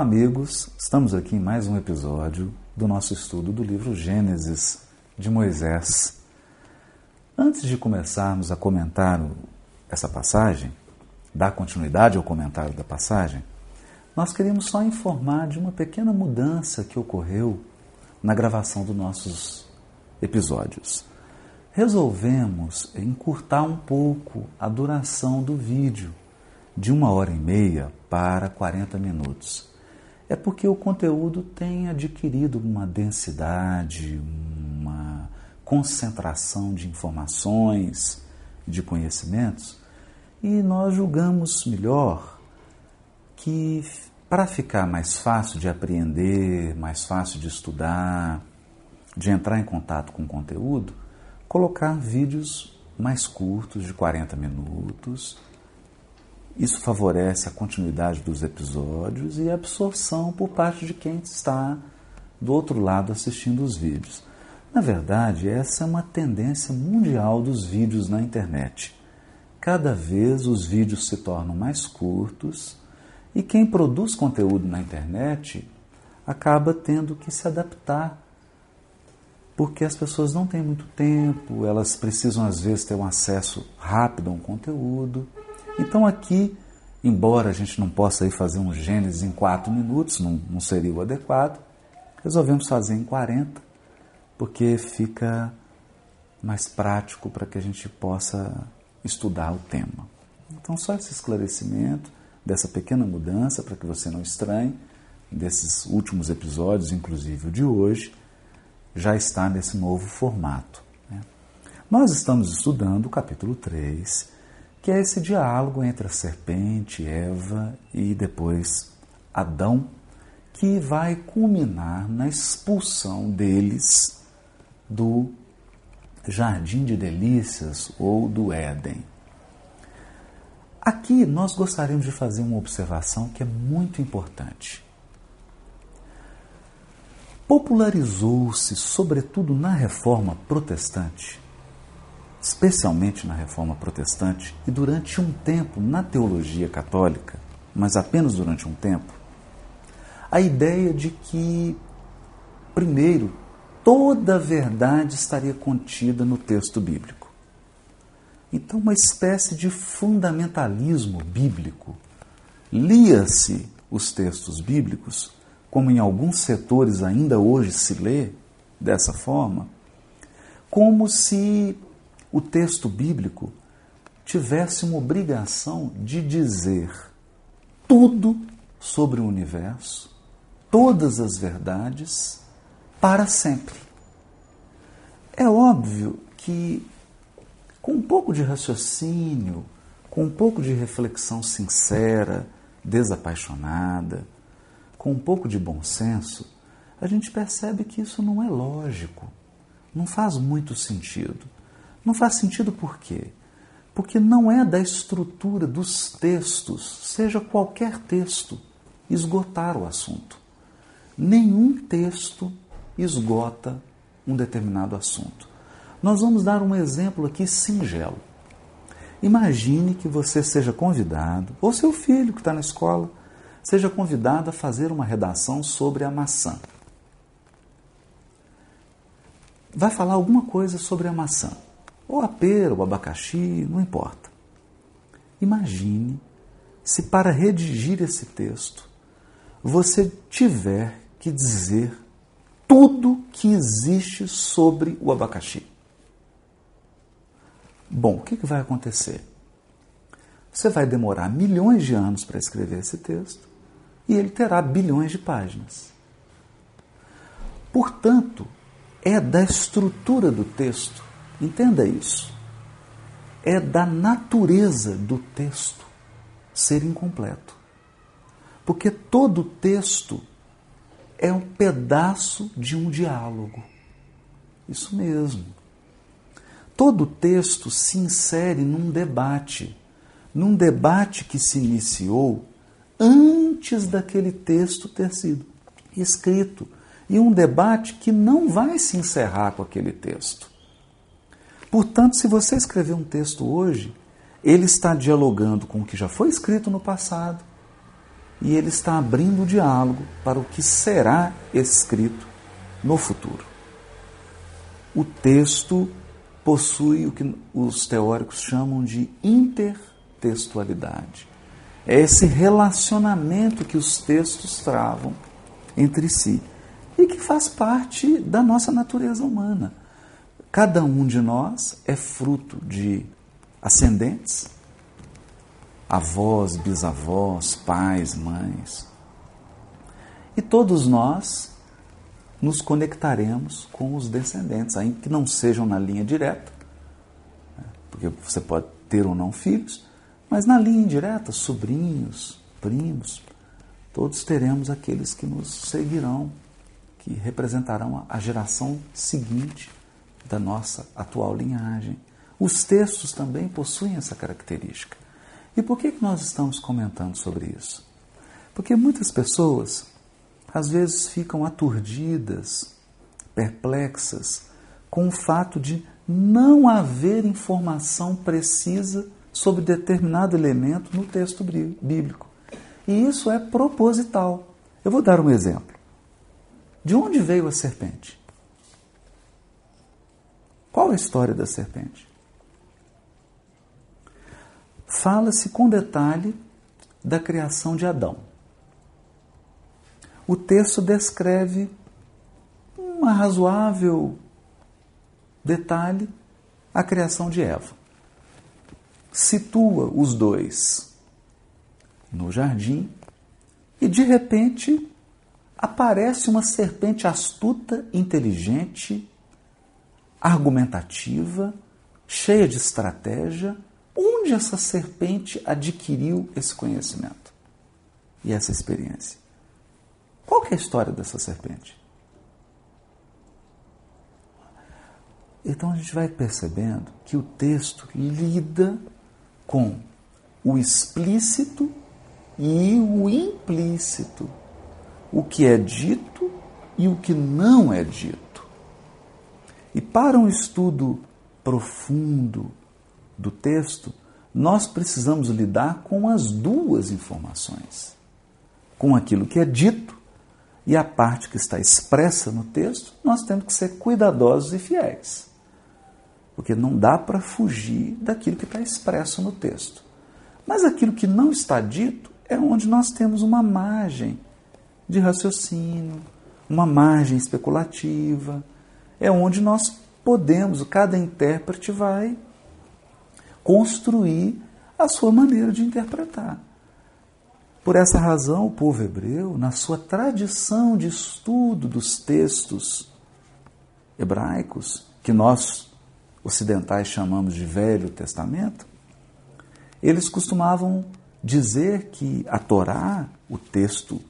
Olá, amigos. Estamos aqui em mais um episódio do nosso estudo do livro Gênesis de Moisés. Antes de começarmos a comentar essa passagem, dar continuidade ao comentário da passagem, nós queríamos só informar de uma pequena mudança que ocorreu na gravação dos nossos episódios. Resolvemos encurtar um pouco a duração do vídeo, de uma hora e meia para 40 minutos é porque o conteúdo tem adquirido uma densidade, uma concentração de informações, de conhecimentos, e nós julgamos melhor que para ficar mais fácil de apreender, mais fácil de estudar, de entrar em contato com o conteúdo, colocar vídeos mais curtos, de 40 minutos, isso favorece a continuidade dos episódios e a absorção por parte de quem está do outro lado assistindo os vídeos. Na verdade, essa é uma tendência mundial dos vídeos na internet. Cada vez os vídeos se tornam mais curtos e quem produz conteúdo na internet acaba tendo que se adaptar, porque as pessoas não têm muito tempo, elas precisam às vezes ter um acesso rápido a um conteúdo. Então aqui, embora a gente não possa aí fazer um Gênesis em 4 minutos, não, não seria o adequado, resolvemos fazer em 40, porque fica mais prático para que a gente possa estudar o tema. Então, só esse esclarecimento dessa pequena mudança, para que você não estranhe, desses últimos episódios, inclusive o de hoje, já está nesse novo formato. Né? Nós estamos estudando o capítulo 3 que é esse diálogo entre a serpente, Eva e depois Adão, que vai culminar na expulsão deles do jardim de delícias ou do Éden. Aqui nós gostaríamos de fazer uma observação que é muito importante. Popularizou-se, sobretudo na reforma protestante, especialmente na reforma protestante e durante um tempo na teologia católica, mas apenas durante um tempo, a ideia de que, primeiro, toda a verdade estaria contida no texto bíblico. Então, uma espécie de fundamentalismo bíblico. Lia-se os textos bíblicos, como em alguns setores ainda hoje se lê dessa forma, como se o texto bíblico tivesse uma obrigação de dizer tudo sobre o universo, todas as verdades, para sempre. É óbvio que, com um pouco de raciocínio, com um pouco de reflexão sincera, desapaixonada, com um pouco de bom senso, a gente percebe que isso não é lógico, não faz muito sentido. Não faz sentido por quê? Porque não é da estrutura dos textos, seja qualquer texto, esgotar o assunto. Nenhum texto esgota um determinado assunto. Nós vamos dar um exemplo aqui singelo. Imagine que você seja convidado, ou seu filho que está na escola, seja convidado a fazer uma redação sobre a maçã. Vai falar alguma coisa sobre a maçã ou a pera, ou abacaxi, não importa. Imagine se para redigir esse texto você tiver que dizer tudo que existe sobre o abacaxi. Bom, o que, que vai acontecer? Você vai demorar milhões de anos para escrever esse texto e ele terá bilhões de páginas. Portanto, é da estrutura do texto Entenda isso. É da natureza do texto ser incompleto. Porque todo texto é um pedaço de um diálogo. Isso mesmo. Todo texto se insere num debate, num debate que se iniciou antes daquele texto ter sido escrito, e um debate que não vai se encerrar com aquele texto. Portanto, se você escrever um texto hoje, ele está dialogando com o que já foi escrito no passado e ele está abrindo o diálogo para o que será escrito no futuro. O texto possui o que os teóricos chamam de intertextualidade. É esse relacionamento que os textos travam entre si e que faz parte da nossa natureza humana. Cada um de nós é fruto de ascendentes, avós, bisavós, pais, mães. E todos nós nos conectaremos com os descendentes, ainda que não sejam na linha direta, né? porque você pode ter ou não filhos, mas na linha indireta, sobrinhos, primos, todos teremos aqueles que nos seguirão, que representarão a geração seguinte da nossa atual linhagem. Os textos também possuem essa característica. E por que, que nós estamos comentando sobre isso? Porque muitas pessoas às vezes ficam aturdidas, perplexas, com o fato de não haver informação precisa sobre determinado elemento no texto bíblico. E isso é proposital. Eu vou dar um exemplo. De onde veio a serpente? Qual a história da serpente? Fala-se com detalhe da criação de Adão. O texto descreve um razoável detalhe a criação de Eva. Situa os dois no jardim e de repente aparece uma serpente astuta, inteligente, argumentativa, cheia de estratégia Onde essa serpente adquiriu esse conhecimento e essa experiência? Qual é a história dessa serpente? Então a gente vai percebendo que o texto lida com o explícito e o implícito, o que é dito e o que não é dito. E para um estudo profundo do texto, nós precisamos lidar com as duas informações. Com aquilo que é dito e a parte que está expressa no texto, nós temos que ser cuidadosos e fiéis. Porque não dá para fugir daquilo que está expresso no texto. Mas aquilo que não está dito é onde nós temos uma margem de raciocínio, uma margem especulativa, é onde nós podemos, cada intérprete vai construir a sua maneira de interpretar. Por essa razão, o povo hebreu, na sua tradição de estudo dos textos hebraicos, que nós ocidentais chamamos de Velho Testamento, eles costumavam dizer que a Torá, o texto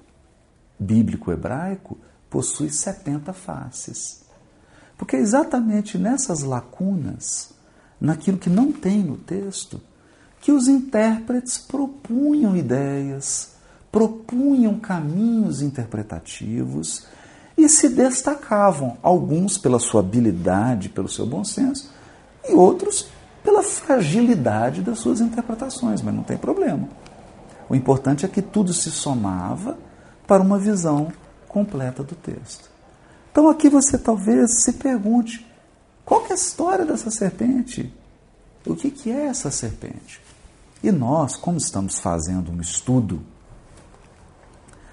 bíblico hebraico, possui 70 faces. Porque é exatamente nessas lacunas naquilo que não tem no texto, que os intérpretes propunham ideias, propunham caminhos interpretativos e se destacavam, alguns pela sua habilidade, pelo seu bom senso, e outros pela fragilidade das suas interpretações, mas não tem problema. O importante é que tudo se somava para uma visão completa do texto. Então aqui você talvez se pergunte: qual é a história dessa serpente? O que, que é essa serpente? E nós, como estamos fazendo um estudo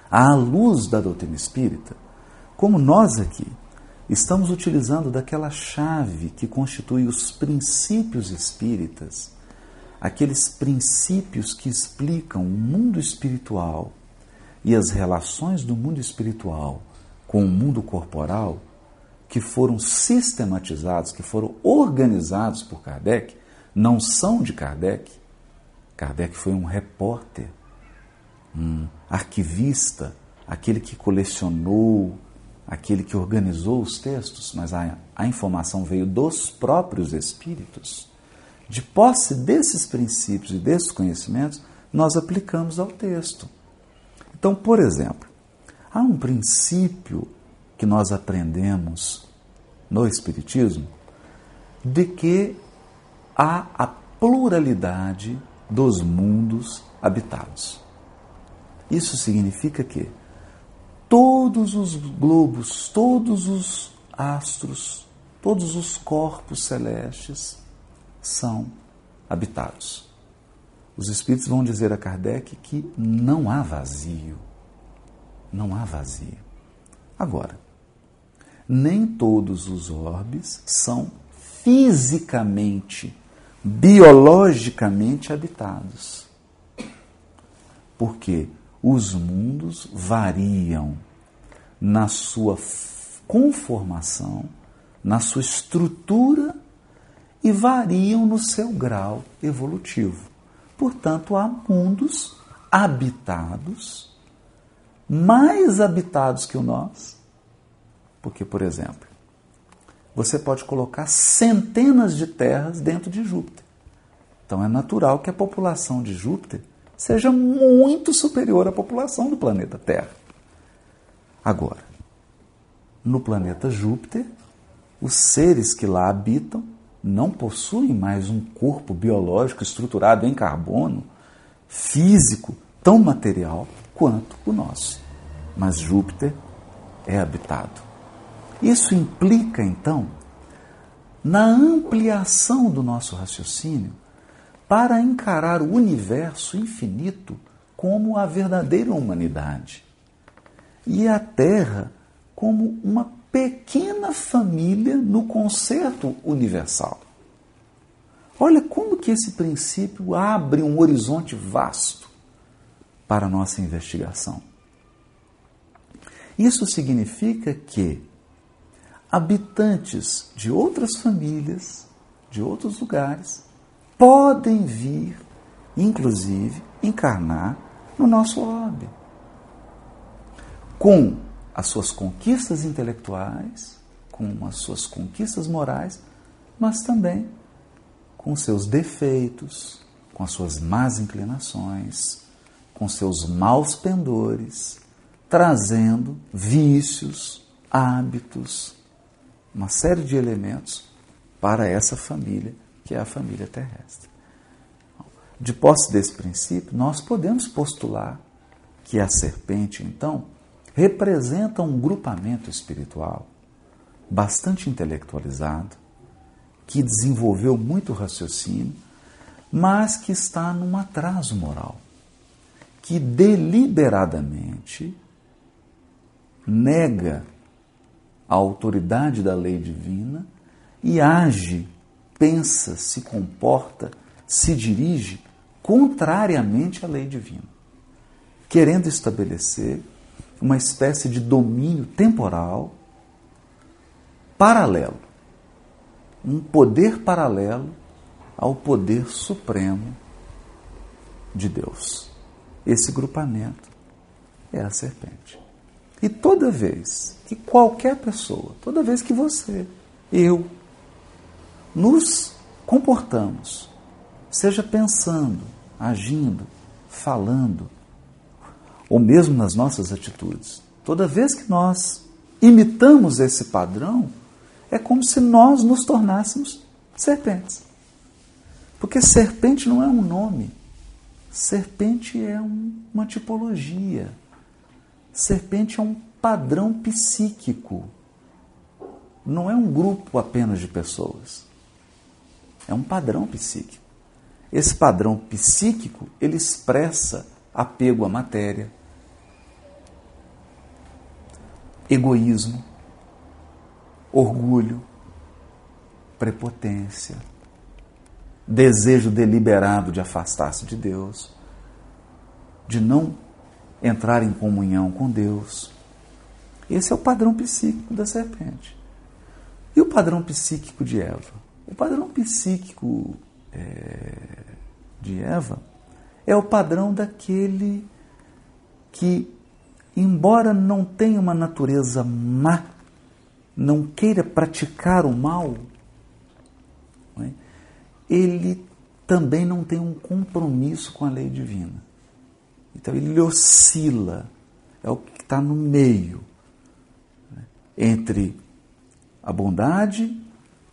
à luz da doutrina espírita, como nós aqui estamos utilizando daquela chave que constitui os princípios espíritas, aqueles princípios que explicam o mundo espiritual e as relações do mundo espiritual com o mundo corporal, que foram sistematizados, que foram organizados por Kardec, não são de Kardec. Kardec foi um repórter, um arquivista, aquele que colecionou, aquele que organizou os textos, mas a, a informação veio dos próprios espíritos. De posse desses princípios e desses conhecimentos, nós aplicamos ao texto. Então, por exemplo, há um princípio que nós aprendemos no Espiritismo de que há a pluralidade dos mundos habitados. Isso significa que todos os globos, todos os astros, todos os corpos celestes são habitados. Os espíritos vão dizer a Kardec que não há vazio. Não há vazio. Agora, nem todos os orbes são fisicamente, biologicamente habitados. Porque os mundos variam na sua conformação, na sua estrutura e variam no seu grau evolutivo. Portanto, há mundos habitados, mais habitados que o nosso. Porque, por exemplo, você pode colocar centenas de terras dentro de Júpiter. Então é natural que a população de Júpiter seja muito superior à população do planeta Terra. Agora, no planeta Júpiter, os seres que lá habitam não possuem mais um corpo biológico estruturado em carbono, físico, tão material quanto o nosso. Mas Júpiter é habitado. Isso implica, então, na ampliação do nosso raciocínio para encarar o universo infinito como a verdadeira humanidade e a Terra como uma pequena família no concerto universal. Olha como que esse princípio abre um horizonte vasto para nossa investigação. Isso significa que habitantes de outras famílias, de outros lugares, podem vir, inclusive, encarnar no nosso orbe. Com as suas conquistas intelectuais, com as suas conquistas morais, mas também com seus defeitos, com as suas más inclinações, com seus maus pendores, trazendo vícios, hábitos, uma série de elementos para essa família que é a família terrestre. De posse desse princípio, nós podemos postular que a serpente, então, representa um grupamento espiritual bastante intelectualizado, que desenvolveu muito raciocínio, mas que está num atraso moral, que deliberadamente nega a autoridade da lei divina e age, pensa, se comporta, se dirige contrariamente à lei divina, querendo estabelecer uma espécie de domínio temporal paralelo, um poder paralelo ao poder supremo de Deus. Esse grupamento é a serpente. E toda vez que qualquer pessoa, toda vez que você, eu, nos comportamos, seja pensando, agindo, falando, ou mesmo nas nossas atitudes. Toda vez que nós imitamos esse padrão, é como se nós nos tornássemos serpentes. Porque serpente não é um nome, serpente é um, uma tipologia, serpente é um padrão psíquico, não é um grupo apenas de pessoas, é um padrão psíquico. Esse padrão psíquico ele expressa apego à matéria, egoísmo, orgulho, prepotência, desejo deliberado de afastar-se de Deus, de não entrar em comunhão com Deus. Esse é o padrão psíquico da serpente. E o padrão psíquico de Eva? O padrão psíquico é, de Eva é o padrão daquele que embora não tenha uma natureza má, não queira praticar o mal? Ele também não tem um compromisso com a lei divina. Então ele oscila, é o que está no meio né? entre a bondade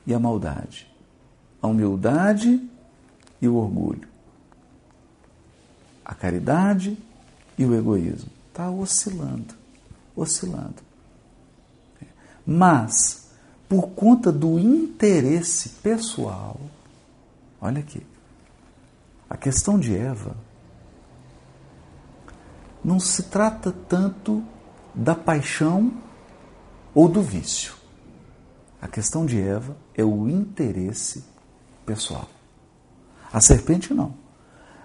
e a maldade, a humildade e o orgulho, a caridade e o egoísmo? Está oscilando, oscilando. Mas, por conta do interesse pessoal, olha aqui, a questão de Eva não se trata tanto da paixão ou do vício. A questão de Eva é o interesse pessoal. A serpente não.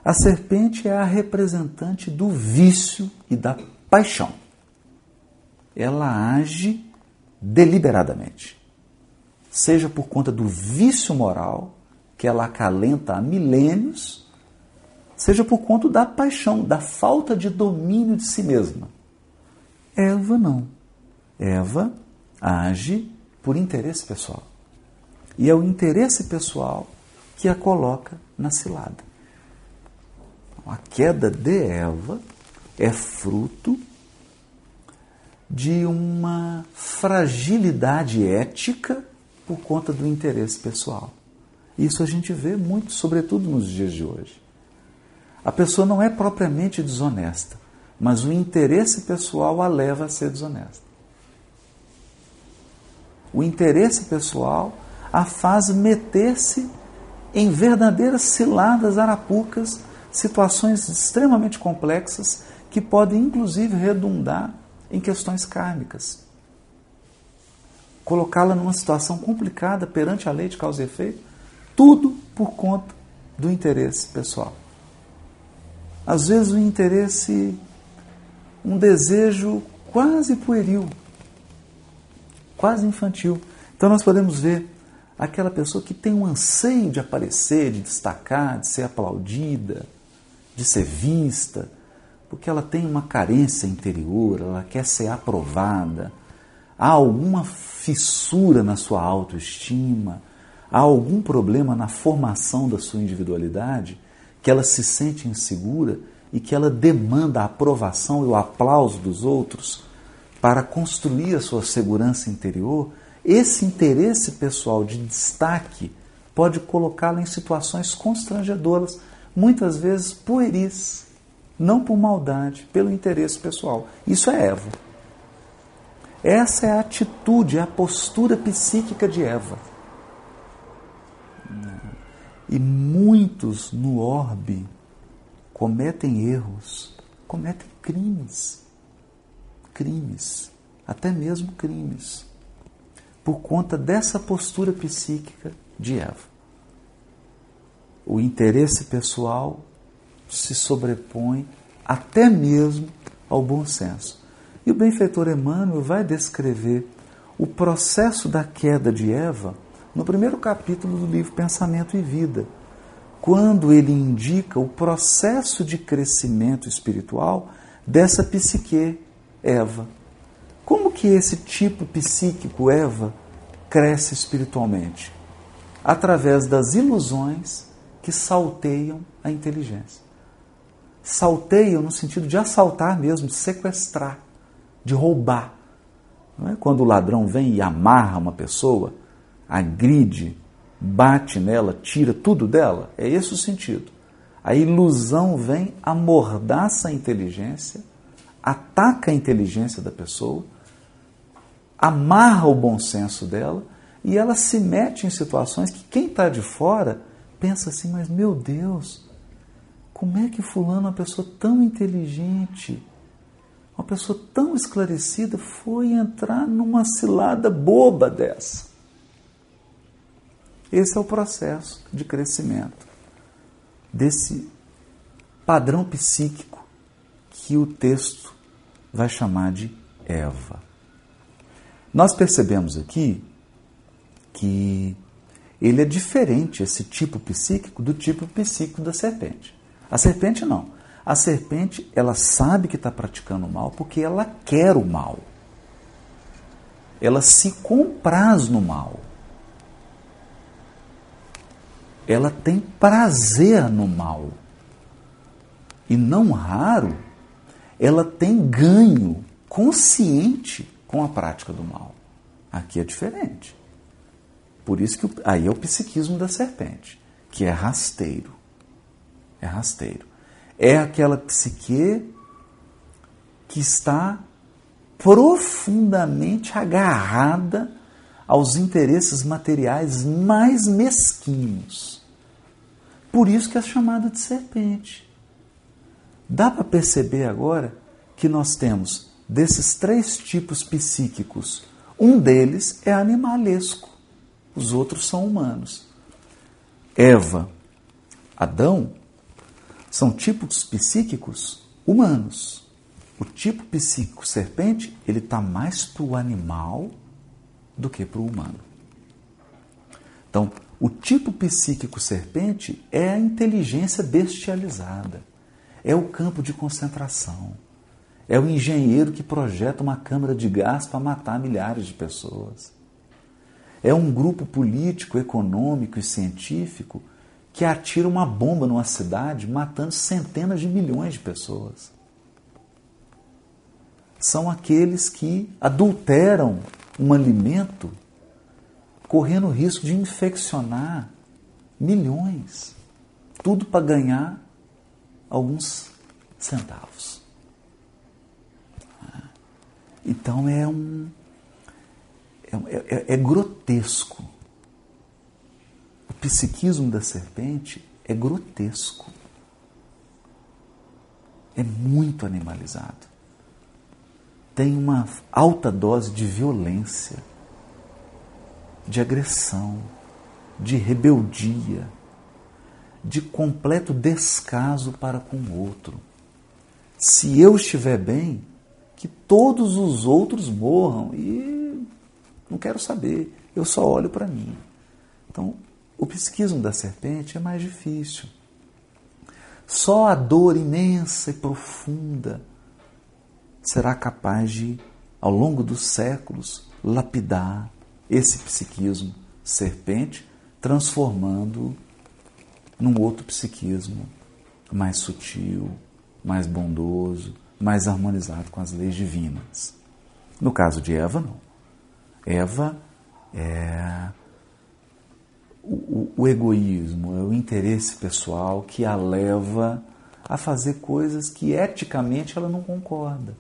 A serpente é a representante do vício e da paixão. Ela age deliberadamente. Seja por conta do vício moral, que ela acalenta há milênios, seja por conta da paixão, da falta de domínio de si mesma. Eva não. Eva age por interesse pessoal. E é o interesse pessoal que a coloca na cilada. A queda de Eva é fruto de uma fragilidade ética por conta do interesse pessoal. Isso a gente vê muito, sobretudo nos dias de hoje. A pessoa não é propriamente desonesta, mas o interesse pessoal a leva a ser desonesta. O interesse pessoal a faz meter-se em verdadeiras ciladas arapucas, situações extremamente complexas que podem inclusive redundar em questões kármicas. Colocá-la numa situação complicada perante a lei de causa e efeito, tudo por conta do interesse pessoal. Às vezes o interesse, um desejo quase pueril, quase infantil. Então nós podemos ver aquela pessoa que tem um anseio de aparecer, de destacar, de ser aplaudida, de ser vista, porque ela tem uma carência interior, ela quer ser aprovada, há alguma fissura na sua autoestima, há algum problema na formação da sua individualidade, que ela se sente insegura e que ela demanda a aprovação e o aplauso dos outros para construir a sua segurança interior, esse interesse pessoal de destaque pode colocá-la em situações constrangedoras, muitas vezes pueris não por maldade, pelo interesse pessoal. Isso é Eva. Essa é a atitude, a postura psíquica de Eva. E muitos no orbe cometem erros, cometem crimes. Crimes, até mesmo crimes, por conta dessa postura psíquica de Eva. O interesse pessoal se sobrepõe até mesmo ao bom senso. E o benfeitor Emmanuel vai descrever o processo da queda de Eva no primeiro capítulo do livro Pensamento e Vida, quando ele indica o processo de crescimento espiritual dessa psique Eva. Como que esse tipo psíquico Eva cresce espiritualmente? Através das ilusões que salteiam a inteligência salteiam no sentido de assaltar mesmo, de sequestrar, de roubar. Não é? Quando o ladrão vem e amarra uma pessoa, agride, bate nela, tira tudo dela, é esse o sentido. A ilusão vem, amordaça a inteligência, ataca a inteligência da pessoa, amarra o bom senso dela e ela se mete em situações que quem está de fora pensa assim: mas meu Deus, como é que fulano, uma pessoa tão inteligente, uma pessoa tão esclarecida, foi entrar numa cilada boba dessa? Esse é o processo de crescimento desse padrão psíquico que o texto vai chamar de Eva. Nós percebemos aqui que ele é diferente, esse tipo psíquico, do tipo psíquico da serpente. A serpente não. A serpente, ela sabe que está praticando o mal porque ela quer o mal. Ela se compraz no mal. Ela tem prazer no mal. E não raro, ela tem ganho consciente com a prática do mal. Aqui é diferente. Por isso que aí é o psiquismo da serpente, que é rasteiro é rasteiro. É aquela psique que está profundamente agarrada aos interesses materiais mais mesquinhos. Por isso que é chamada de serpente. Dá para perceber agora que nós temos desses três tipos psíquicos, um deles é animalesco, os outros são humanos. Eva, Adão são tipos psíquicos humanos. O tipo psíquico serpente, ele está mais para o animal do que para o humano. Então, o tipo psíquico serpente é a inteligência bestializada, é o campo de concentração, é o engenheiro que projeta uma câmara de gás para matar milhares de pessoas. É um grupo político, econômico e científico que atira uma bomba numa cidade matando centenas de milhões de pessoas. São aqueles que adulteram um alimento correndo o risco de infeccionar milhões. Tudo para ganhar alguns centavos. Então é um. É, é, é grotesco psiquismo da serpente é grotesco. É muito animalizado. Tem uma alta dose de violência, de agressão, de rebeldia, de completo descaso para com o outro. Se eu estiver bem, que todos os outros morram e não quero saber, eu só olho para mim. Então, o psiquismo da serpente é mais difícil. Só a dor imensa e profunda será capaz de, ao longo dos séculos, lapidar esse psiquismo serpente, transformando num outro psiquismo mais sutil, mais bondoso, mais harmonizado com as leis divinas. No caso de Eva, não. Eva é o, o, egoísmo, é o interesse pessoal que a leva a fazer coisas que eticamente ela não concorda.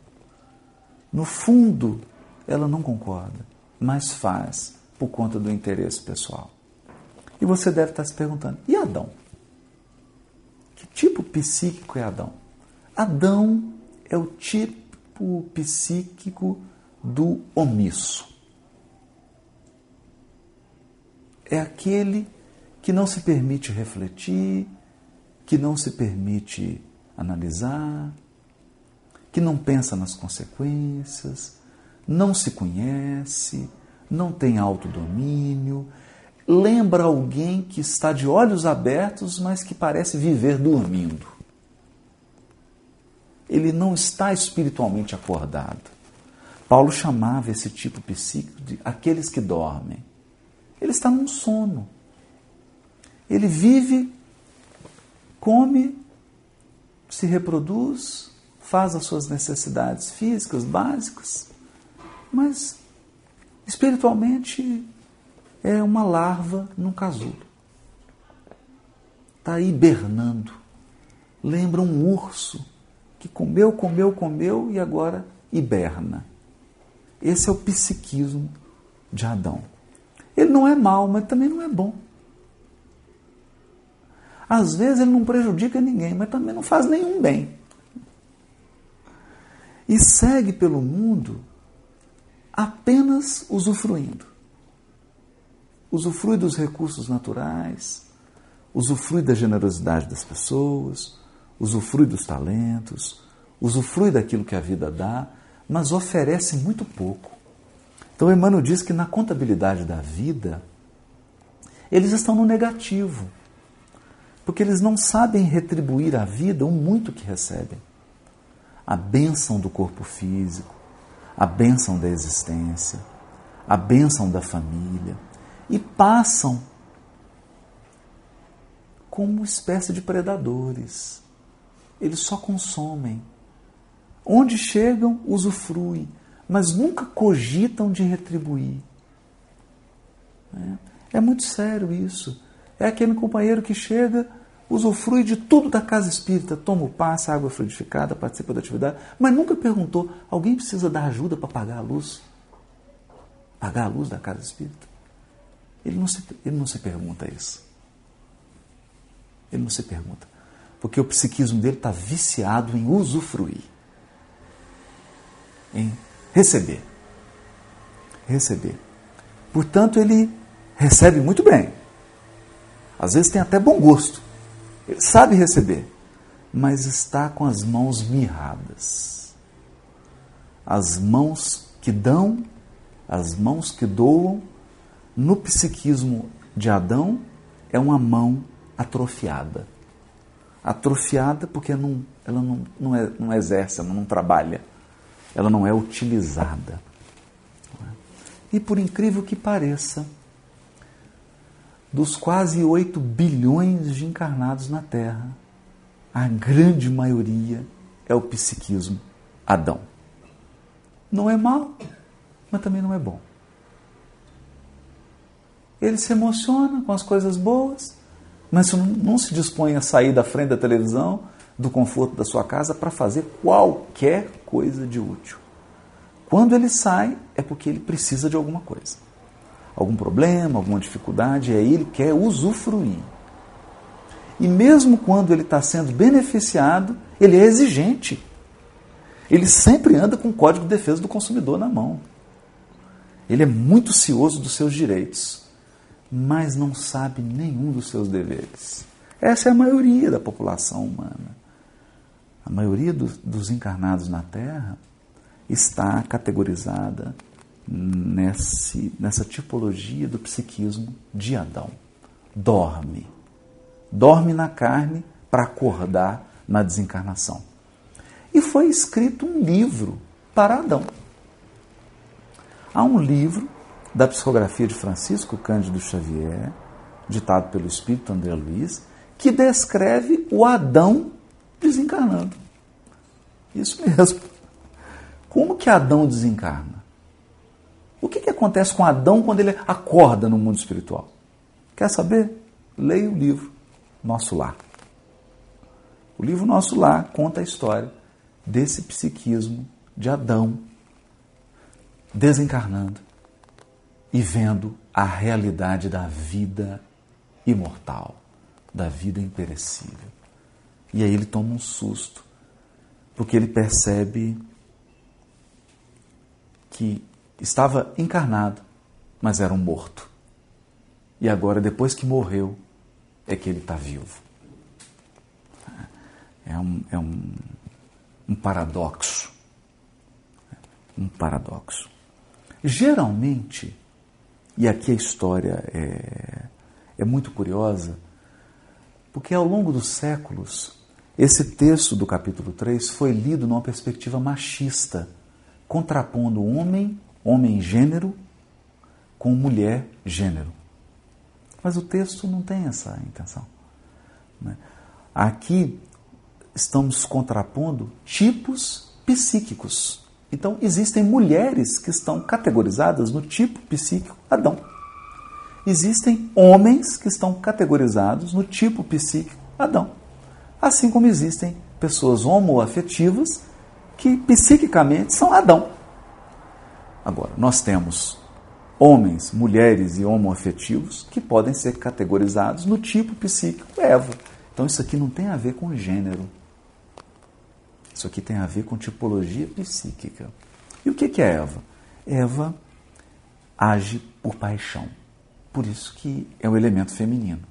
No fundo, ela não concorda, mas faz por conta do interesse pessoal. E você deve estar se perguntando: e Adão? Que tipo psíquico é Adão? Adão é o tipo psíquico do omisso. é aquele que não se permite refletir, que não se permite analisar, que não pensa nas consequências, não se conhece, não tem autodomínio, lembra alguém que está de olhos abertos, mas que parece viver dormindo. Ele não está espiritualmente acordado. Paulo chamava esse tipo psíquico de aqueles que dormem. Ele está num sono. Ele vive, come, se reproduz, faz as suas necessidades físicas básicas, mas espiritualmente é uma larva num casulo. Está hibernando. Lembra um urso que comeu, comeu, comeu e agora hiberna. Esse é o psiquismo de Adão. Ele não é mal, mas também não é bom. Às vezes ele não prejudica ninguém, mas também não faz nenhum bem. E segue pelo mundo apenas usufruindo. Usufrui dos recursos naturais, usufrui da generosidade das pessoas, usufrui dos talentos, usufrui daquilo que a vida dá, mas oferece muito pouco. Então, Emmanuel diz que na contabilidade da vida, eles estão no negativo, porque eles não sabem retribuir à vida o muito que recebem. A bênção do corpo físico, a bênção da existência, a bênção da família, e passam como espécie de predadores. Eles só consomem. Onde chegam, usufruem mas nunca cogitam de retribuir. É, é muito sério isso. É aquele companheiro que chega, usufrui de tudo da casa espírita, toma o passe, água fluidificada, participa da atividade, mas nunca perguntou: alguém precisa dar ajuda para pagar a luz? Pagar a luz da casa espírita? Ele não se, ele não se pergunta isso. Ele não se pergunta. Porque o psiquismo dele está viciado em usufruir, em receber. Receber. Portanto, ele recebe muito bem. Às vezes tem até bom gosto. Sabe receber, mas está com as mãos mirradas. As mãos que dão, as mãos que doam, no psiquismo de Adão, é uma mão atrofiada. Atrofiada porque não, ela não, não, é, não exerce, ela não trabalha, ela não é utilizada. E por incrível que pareça, dos quase 8 bilhões de encarnados na Terra, a grande maioria é o psiquismo Adão. Não é mal, mas também não é bom. Ele se emociona com as coisas boas, mas não se dispõe a sair da frente da televisão, do conforto da sua casa, para fazer qualquer coisa de útil. Quando ele sai, é porque ele precisa de alguma coisa. Algum problema, alguma dificuldade, e aí ele quer usufruir. E mesmo quando ele está sendo beneficiado, ele é exigente. Ele sempre anda com o Código de Defesa do Consumidor na mão. Ele é muito cioso dos seus direitos, mas não sabe nenhum dos seus deveres. Essa é a maioria da população humana. A maioria do, dos encarnados na Terra está categorizada nesse, nessa tipologia do psiquismo de Adão. Dorme. Dorme na carne para acordar na desencarnação. E foi escrito um livro para Adão. Há um livro da psicografia de Francisco Cândido Xavier, ditado pelo espírito André Luiz, que descreve o Adão desencarnando. Isso mesmo. Como que Adão desencarna? O que, que acontece com Adão quando ele acorda no mundo espiritual? Quer saber? Leia o livro Nosso Lar. O livro Nosso Lar conta a história desse psiquismo de Adão desencarnando e vendo a realidade da vida imortal, da vida imperecível. E aí ele toma um susto, porque ele percebe que estava encarnado, mas era um morto. E agora, depois que morreu, é que ele está vivo. É um, é um, um paradoxo. Um paradoxo. Geralmente, e aqui a história é, é muito curiosa, porque ao longo dos séculos, esse texto do capítulo 3 foi lido numa perspectiva machista contrapondo homem, homem gênero, com mulher gênero. Mas o texto não tem essa intenção. Né? Aqui estamos contrapondo tipos psíquicos. Então, existem mulheres que estão categorizadas no tipo psíquico Adão. Existem homens que estão categorizados no tipo psíquico Adão. Assim como existem pessoas homoafetivas que psiquicamente são Adão. Agora, nós temos homens, mulheres e homoafetivos que podem ser categorizados no tipo psíquico Eva. Então isso aqui não tem a ver com gênero. Isso aqui tem a ver com tipologia psíquica. E o que é Eva? Eva age por paixão. Por isso que é o elemento feminino.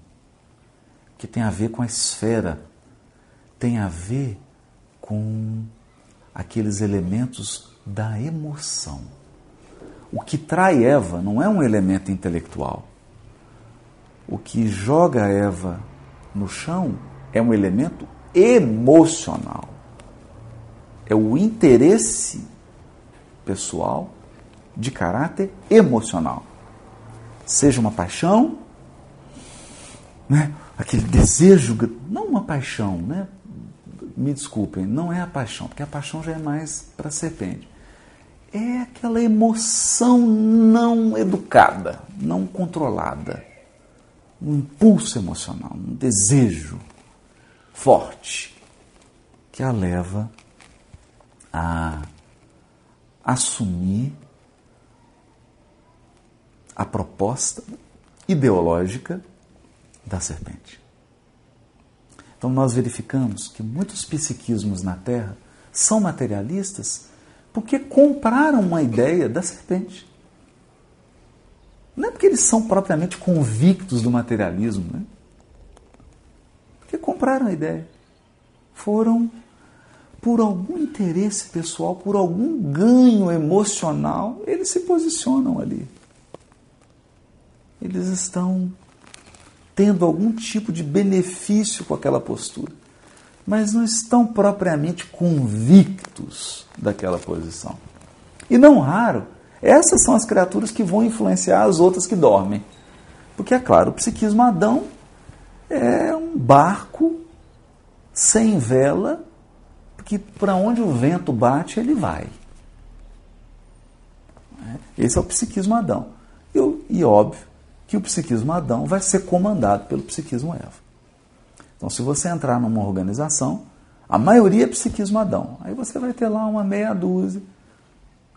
Que tem a ver com a esfera, tem a ver com aqueles elementos da emoção. O que trai Eva não é um elemento intelectual. O que joga Eva no chão é um elemento emocional. É o interesse pessoal de caráter emocional. Seja uma paixão, né? aquele desejo, não uma paixão, né? me desculpem, não é a paixão, porque a paixão já é mais para serpente. É aquela emoção não educada, não controlada. Um impulso emocional, um desejo forte que a leva a assumir a proposta ideológica da serpente. Então nós verificamos que muitos psiquismos na Terra são materialistas porque compraram uma ideia da serpente. Não é porque eles são propriamente convictos do materialismo, né? Porque compraram a ideia. Foram por algum interesse pessoal, por algum ganho emocional, eles se posicionam ali. Eles estão tendo algum tipo de benefício com aquela postura, mas não estão propriamente convictos daquela posição. E não raro, essas são as criaturas que vão influenciar as outras que dormem. Porque, é claro, o psiquismo Adão é um barco sem vela, que para onde o vento bate, ele vai. Esse é o psiquismo Adão. E, e óbvio, que o psiquismo Adão vai ser comandado pelo psiquismo Eva. Então, se você entrar numa organização, a maioria é psiquismo Adão. Aí você vai ter lá uma meia dúzia,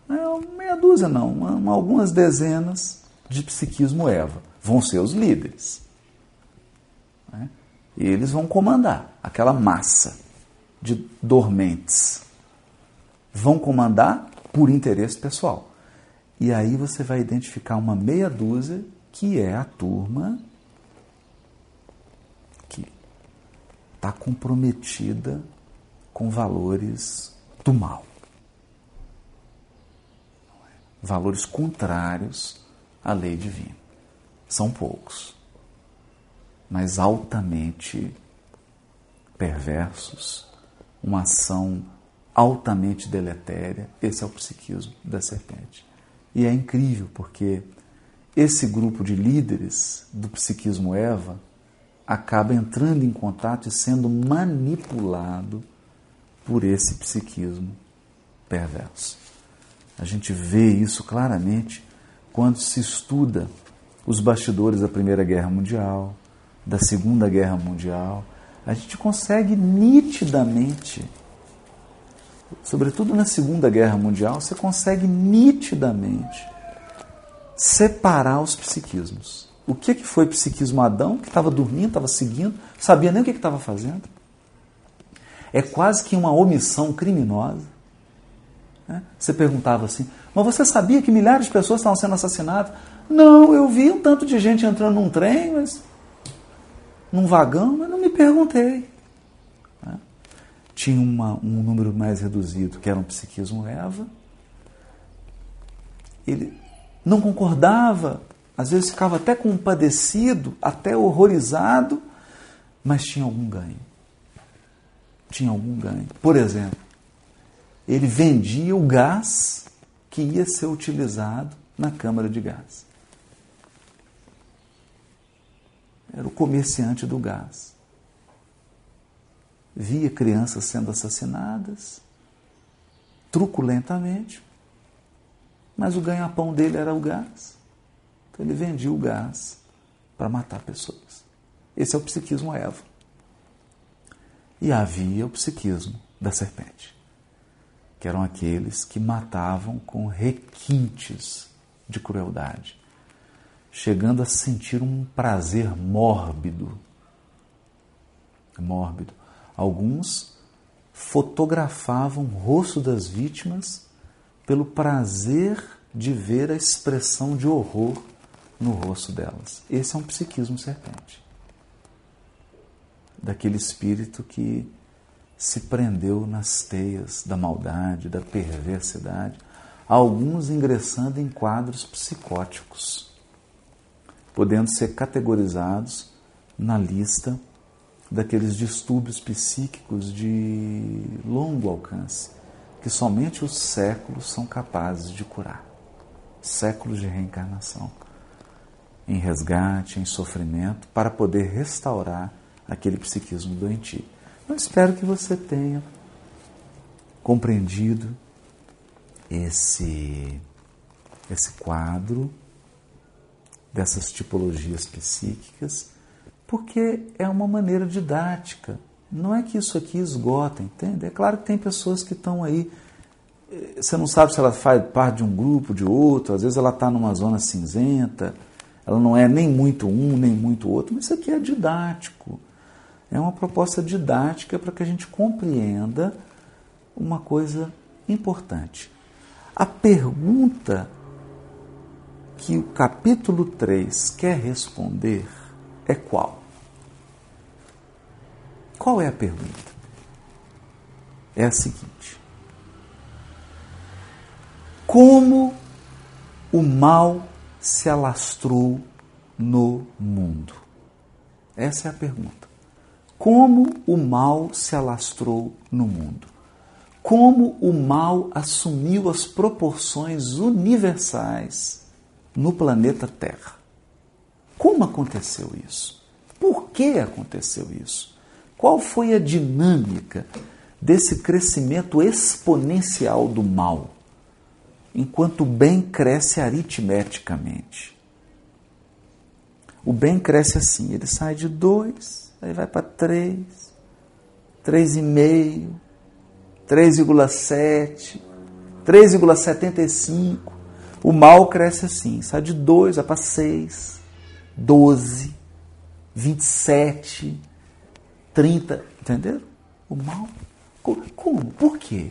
é, meia dúzia não, uma, uma, algumas dezenas de psiquismo Eva. Vão ser os líderes. Né? E eles vão comandar aquela massa de dormentes. Vão comandar por interesse pessoal. E aí você vai identificar uma meia dúzia que é a turma está comprometida com valores do mal. Valores contrários à lei divina. São poucos, mas altamente perversos, uma ação altamente deletéria. Esse é o psiquismo da serpente. E é incrível porque esse grupo de líderes do psiquismo Eva acaba entrando em contato e sendo manipulado por esse psiquismo perverso. A gente vê isso claramente quando se estuda os bastidores da Primeira Guerra Mundial, da Segunda Guerra Mundial. A gente consegue nitidamente, sobretudo na Segunda Guerra Mundial, você consegue nitidamente separar os psiquismos. O que, que foi psiquismo Adão, que estava dormindo, estava seguindo, sabia nem o que estava fazendo. É quase que uma omissão criminosa. Né? Você perguntava assim, mas você sabia que milhares de pessoas estavam sendo assassinadas? Não, eu vi um tanto de gente entrando num trem, mas num vagão, mas não me perguntei. Né? Tinha uma, um número mais reduzido, que era um psiquismo Eva. Ele não concordava, às vezes ficava até compadecido, até horrorizado, mas tinha algum ganho. Tinha algum ganho. Por exemplo, ele vendia o gás que ia ser utilizado na câmara de gás. Era o comerciante do gás. Via crianças sendo assassinadas truculentamente, mas o ganha-pão dele era o gás. Então ele vendia o gás para matar pessoas. Esse é o psiquismo Eva. E havia o psiquismo da serpente, que eram aqueles que matavam com requintes de crueldade, chegando a sentir um prazer mórbido. Mórbido. Alguns fotografavam o rosto das vítimas pelo prazer de ver a expressão de horror no rosto delas. Esse é um psiquismo serpente. Daquele espírito que se prendeu nas teias da maldade, da perversidade, alguns ingressando em quadros psicóticos, podendo ser categorizados na lista daqueles distúrbios psíquicos de longo alcance que somente os séculos são capazes de curar. Séculos de reencarnação, em resgate, em sofrimento, para poder restaurar aquele psiquismo doentio. Eu espero que você tenha compreendido esse, esse quadro dessas tipologias psíquicas, porque é uma maneira didática, Não é que isso aqui esgota, entende? É claro que tem pessoas que estão aí. Eh, você não sabe se ela faz parte de um grupo, de outro, às vezes ela está numa zona cinzenta, ela não é nem muito um, nem muito outro, mas isso aqui é didático. É uma proposta didática para que a gente compreenda uma coisa importante. A pergunta que o capítulo 3 quer responder é qual? Qual é a pergunta? É a seguinte: Como o mal se alastrou no mundo? Essa é a pergunta. Como o mal se alastrou no mundo? Como o mal assumiu as proporções universais no planeta Terra? Como aconteceu isso? Por que aconteceu isso? Qual foi a dinâmica desse crescimento exponencial do mal, enquanto o bem cresce aritmeticamente? O bem cresce assim, ele sai de 2, aí vai para 3, 3,5, 3,7, 3,75. O mal cresce assim, sai de 2, vai para 6, 12, 27, 30, entenderam? O mal. Como? Por quê?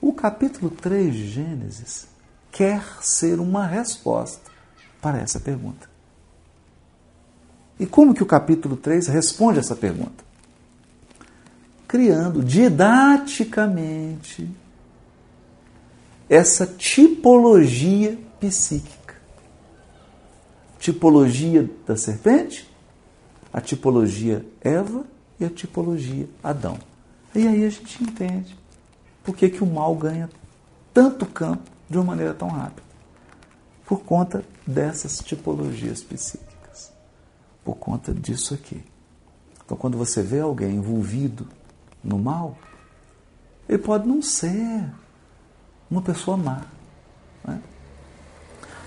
O capítulo 3 de Gênesis quer ser uma resposta para essa pergunta. E como que o capítulo 3 responde essa pergunta? Criando didaticamente essa tipologia psíquica. Tipologia da serpente, a tipologia Eva e a tipologia Adão. E aí a gente entende por que, que o mal ganha tanto campo de uma maneira tão rápida. Por conta dessas tipologias psíquicas. Por conta disso aqui. Então, quando você vê alguém envolvido no mal, ele pode não ser uma pessoa má. Né?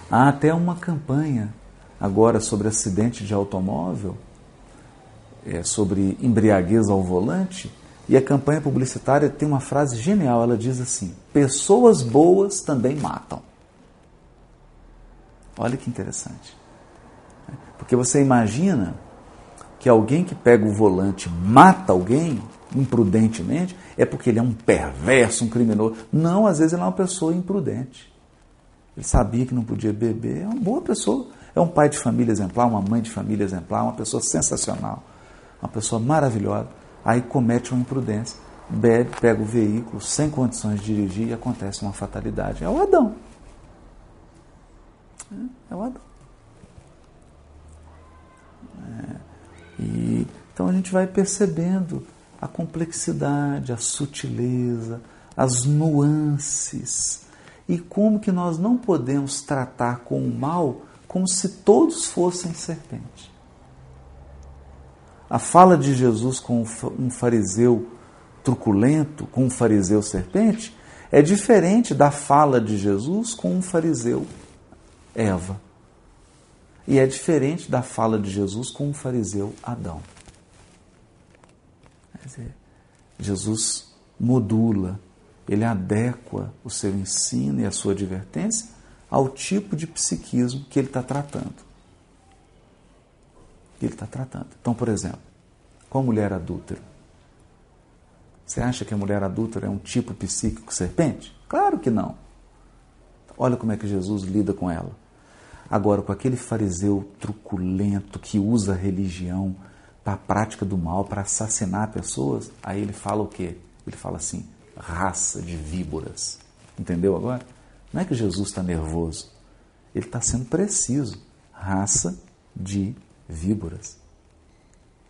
Há até uma campanha agora sobre acidente de automóvel é, sobre embriaguez ao volante, e a campanha publicitária tem uma frase genial. Ela diz assim: Pessoas boas também matam. Olha que interessante. Porque você imagina que alguém que pega o volante mata alguém imprudentemente, é porque ele é um perverso, um criminoso. Não, às vezes ele é uma pessoa imprudente. Ele sabia que não podia beber, é uma boa pessoa. É um pai de família exemplar, uma mãe de família exemplar, uma pessoa sensacional uma pessoa maravilhosa, aí comete uma imprudência, bebe, pega o veículo sem condições de dirigir e acontece uma fatalidade. É o Adão. É, é o Adão. É, e, então a gente vai percebendo a complexidade, a sutileza, as nuances e como que nós não podemos tratar com o mal como se todos fossem serpentes. A fala de Jesus com um fariseu truculento, com um fariseu serpente, é diferente da fala de Jesus com um fariseu Eva. E é diferente da fala de Jesus com um fariseu Adão. Quer dizer, Jesus modula, ele adequa o seu ensino e a sua advertência ao tipo de psiquismo que ele está tratando que ele está tratando. Então, por exemplo, com a mulher adúltera. Você acha que a mulher adúltera é um tipo psíquico serpente? Claro que não. Olha como é que Jesus lida com ela. Agora, com aquele fariseu truculento que usa a religião para a prática do mal, para assassinar pessoas, aí ele fala o quê? Ele fala assim: raça de víboras. Entendeu agora? Não é que Jesus está nervoso. Ele está sendo preciso. Raça de víboras.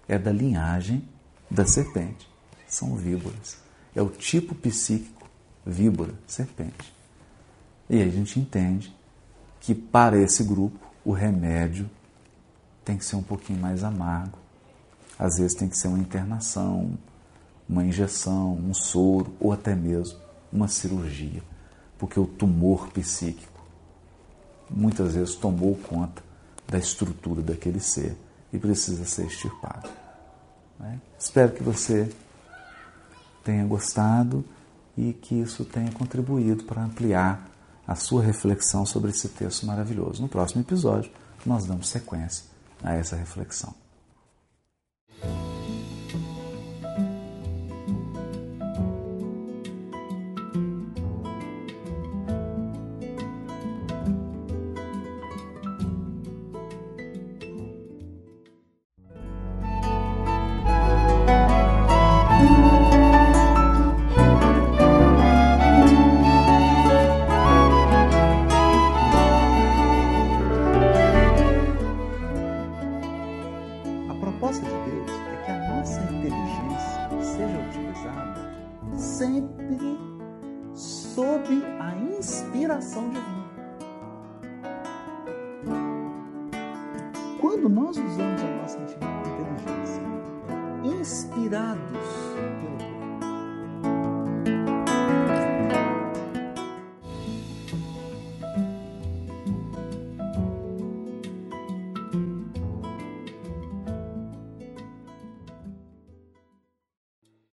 É da linhagem da serpente. São víboras. É o tipo psíquico víbora, serpente. E a gente entende que para esse grupo o remédio tem que ser um pouquinho mais amargo. Às vezes tem que ser uma internação, uma injeção, um soro ou até mesmo uma cirurgia, porque o tumor psíquico muitas vezes tomou conta da estrutura daquele ser e precisa ser extirpado. Né? Espero que você tenha gostado e que isso tenha contribuído para ampliar a sua reflexão sobre esse texto maravilhoso. No próximo episódio, nós damos sequência a essa reflexão.